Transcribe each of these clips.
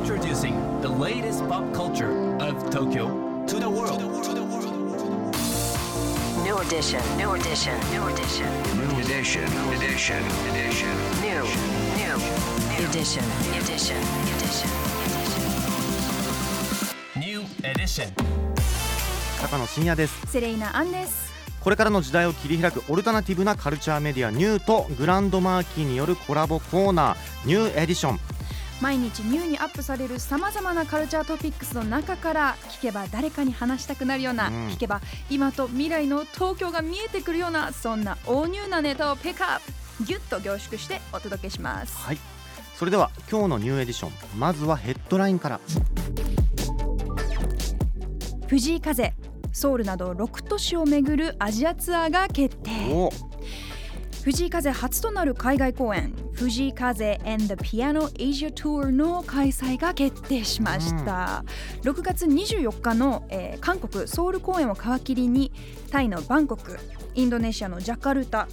Introducing the latest pop culture of Tokyo to the world. New edition, new edition, new edition. New edition, edition, edition. New, new, new edition, edition, edition. New edition. 高野真也ですセレイナアンですこれからの時代を切り開くオルタナティブなカルチャーメディアニューとグランドマーキーによるコラボコーナー New Edition毎日 new にアップされるさまざまなカルチャートピックスの中から聞けば誰かに話したくなるような、うん。聞けば今と未来の東京が見えてくるようなそんな大 new なネタをピックアップ。ギュッと凝縮してお届けします。はい。それでは今日の New Edition まずはヘッドラインから。藤井風ソウルなど6都市を巡るアジアツアーが決定。お藤井風初となる海外公演藤井風 and the Piano Asia Tour の開催が決定しました、6月24日の、えー韓国ソウル公演を皮切りにタイのバンコクインドネシアのジャカルタ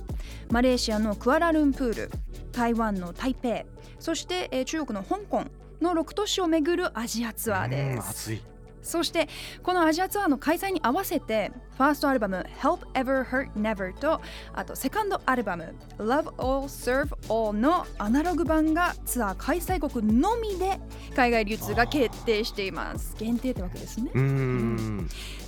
マレーシアのクアラルンプール台湾の台北そして、えー中国の香港の6都市を巡るアジアツアーです。うんそしてこのアジアツアーの開催に合わせてファーストアルバム「Help Ever Hurt Never」とあとセカンドアルバム「Love All Serve All」のアナログ版がツアー開催国のみで海外流通が決定しています。限定ってわけですね。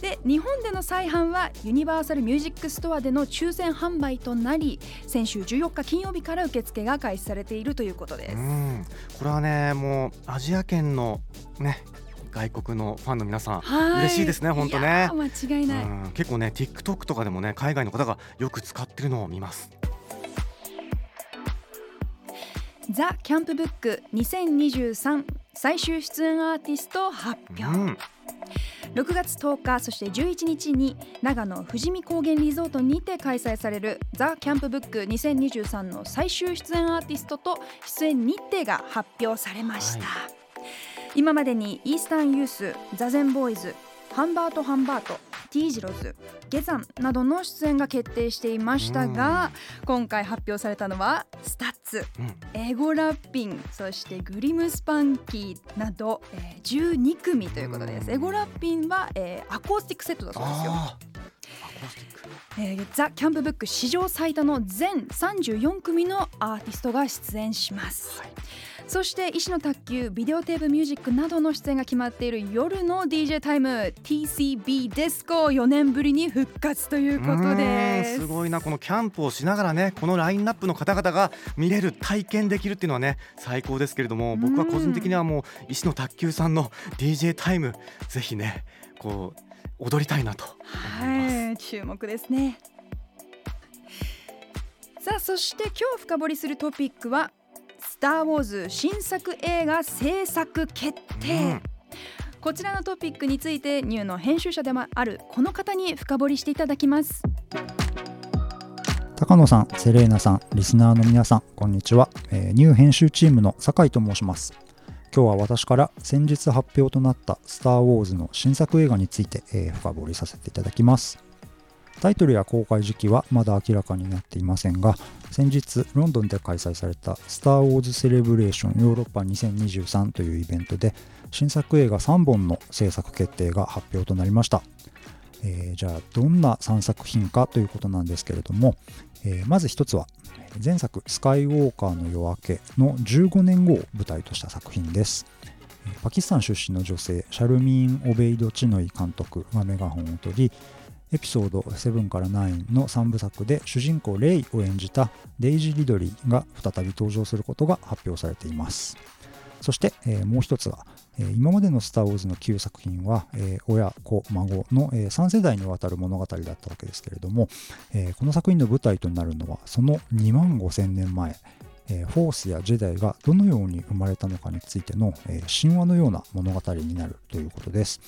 で日本での再販はユニバーサル・ミュージック・ストアでの抽選販売となり先週14日金曜日から受付が開始されているということです。うん。これはねもうアジア圏のね外国のファンの皆さんはい。嬉しいですね本当ね。間違いない、うん。結構ね TikTok とかでもね海外の方がよく使ってるのを見ます。ザ・キャンプブック2023最終出演アーティスト発表、うん。6月10日そして11日に長野富士見高原リゾートにて開催されるザ・キャンプブック2023の最終出演アーティストと出演日程が発表されました、は今までにイースタンユースザゼンボーイズハンバートハンバート T ジロズゲザンなどの出演が決定していましたが今回発表されたのは STUTS うん。 EGO-WRAPPIN' そして GLIM SPANKY など、えー12組ということです。うん。 EGO-WRAPPIN' は、えーアコースティックセットだそうですよ、あー。アコースティック。えーザ・キャンプブック史上最多の全34組のアーティストが出演します、はいそして石の卓球ビデオテープミュージックなどの出演が決まっている夜の DJ タイム。TCB ディスコ4年ぶりに復活ということです。んすごいなこのキャンプをしながらねこのラインナップの方々が見れる体験できるっていうのはね最高ですけれども僕は個人的にはもう石野卓球さんの DJ タイムぜひねこう踊りたいなと思います。はい注目ですね。さあそして今日深掘りするトピックは「スター・ウォーズ」新作映画制作決定、うんこちらのトピックについてニューの編集者でもあるこの方に深掘りしていただきます高野さん、セレーナさん、リスナーの皆さん、こんにちは。えーニュー編集チームの酒井と申します。今日は私から先日発表となったスター・ウォーズの新作映画について、えー深掘りさせていただきます。タイトルや公開時期はまだ明らかになっていませんが、先日ロンドンで開催されたスター・ウォーズ・セレブレーションヨーロッパ2023というイベントで、新作映画3本の制作決定が発表となりました。えーじゃあどんな3作品かということなんですけれども、えーまず一つは前作「スカイウォーカーの夜明け」の15年後を舞台とした作品ですパキスタン出身の女性シャルミーン・オベイド・チノイ監督がメガホンを取りエピソード7から9の3部作で主人公レイを演じたデイジー・リドリーが再び登場することが発表されていますそして、えーもう一つはえー今までの「スター・ウォーズ」の旧作品は、えー親子孫の、え3世代にわたる物語だったわけですけれども、えこの作品の舞台となるのはその2万5000年前、えフォースやジェダイがどのように生まれたのかについての、え神話のような物語になるということです。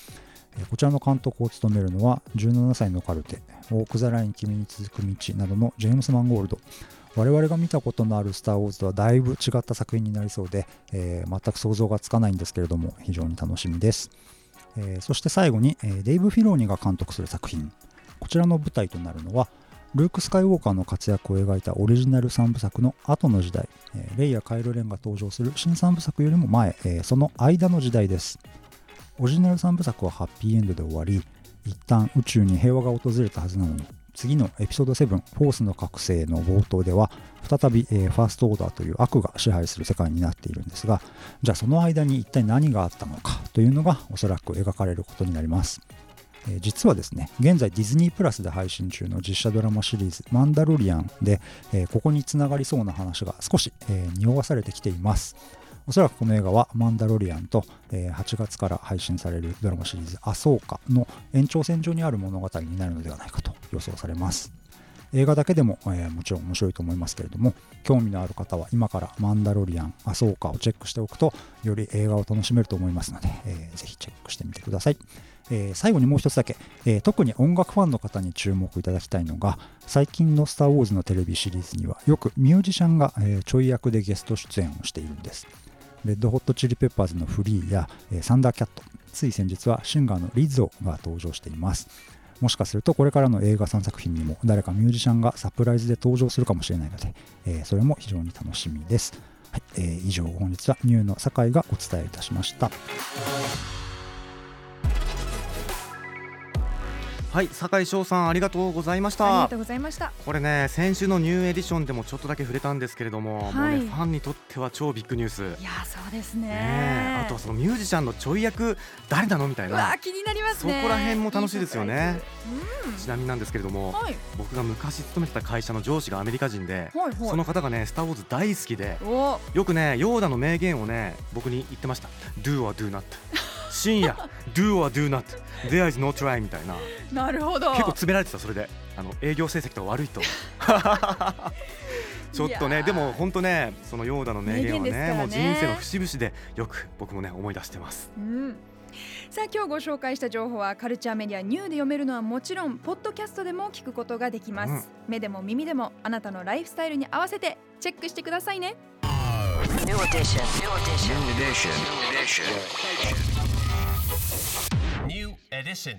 こちらの監督を務めるのは17歳のカルテ「オーク・ザ・ライン君に続く道」などのジェームス・マンゴールド。我々が見たことのある「スター・ウォーズ」とはだいぶ違った作品になりそうで、えー全く想像がつかないんですけれども非常に楽しみです、えーそして最後に、えデイブ・フィローニが監督する作品。こちらの舞台となるのはルーク・スカイウォーカーの活躍を描いたオリジナル3部作の後の時代、えレイやカイロ・レンが登場する新3部作よりも前、えその間の時代です。オリジナル3部作はハッピーエンドで終わり一旦宇宙に平和が訪れたはずなのに次のエピソード7「フォースの覚醒」の冒頭では再び、えーファーストオーダーという悪が支配する世界になっているんですがじゃあその間に一体何があったのかというのがおそらく描かれることになります。えー実はですね現在ディズニープラスで配信中の実写ドラマシリーズ「マンダロリアンで」えーここにつながりそうな話が少し、えー匂わされてきています。おそらくこの映画は「マンダロリアンと」え8月から配信されるドラマシリーズ「アソーカ」の延長線上にある物語になるのではないかと予想されます。映画だけでも、えーもちろん面白いと思いますけれども興味のある方は今から「マンダロリアン」「アソーカ」をチェックしておくとより映画を楽しめると思いますので、えーぜひチェックしてみてください。えー最後にもう一つだけ、えー特に音楽ファンの方に注目いただきたいのが最近の「スター・ウォーズ」のテレビシリーズにはよくミュージシャンが、えちょい役でゲスト出演をしているんです。Red Hot Chili Peppers のフリーや、えーサンダーキャットつい先日はシンガーのリゾが登場しています。もしかするとこれからの映画3作品にも誰かミュージシャンがサプライズで登場するかもしれないので、えーそれも非常に楽しみです、はいえー以上本日は NEW の酒井がお伝えいたしました。はい酒井匠さんありがとうございました。ありがとうございました。これね先週の New Edition でもちょっとだけ触れたんですけれども,、はい。もうねファンにとっては超ビッグニュース。いやそうですね。ねえあとはそのミュージシャンのちょい役誰なのみたいうなわ気になりますね。そこら辺も楽しいですよね。いいちなみになんですけれども、サプライ僕が昔勤めてた会社の上司がアメリカ人で、ズはいはいはい。その方がね「スター・ウォーズ」大好きでお。よくねヨーダの名言をね僕に言ってました「Do or do not」深夜「Do or do not」「There is no try」みたいな。なるほど。結構詰められてたそれで。あの営業成績とか悪いと。ちょっとねでも本当ねそのヨーダの名言はね。ねもう人生の節々でよく僕もね思い出してます。うん。さあ今日ご紹介した情報はカルチャーメディアニューで読めるのはもちろんポッドキャストでも聞くことができます、うん。目でも耳でもあなたのライフスタイルに合わせてチェックしてくださいね。New edition. New edition. New edition. New edition. edition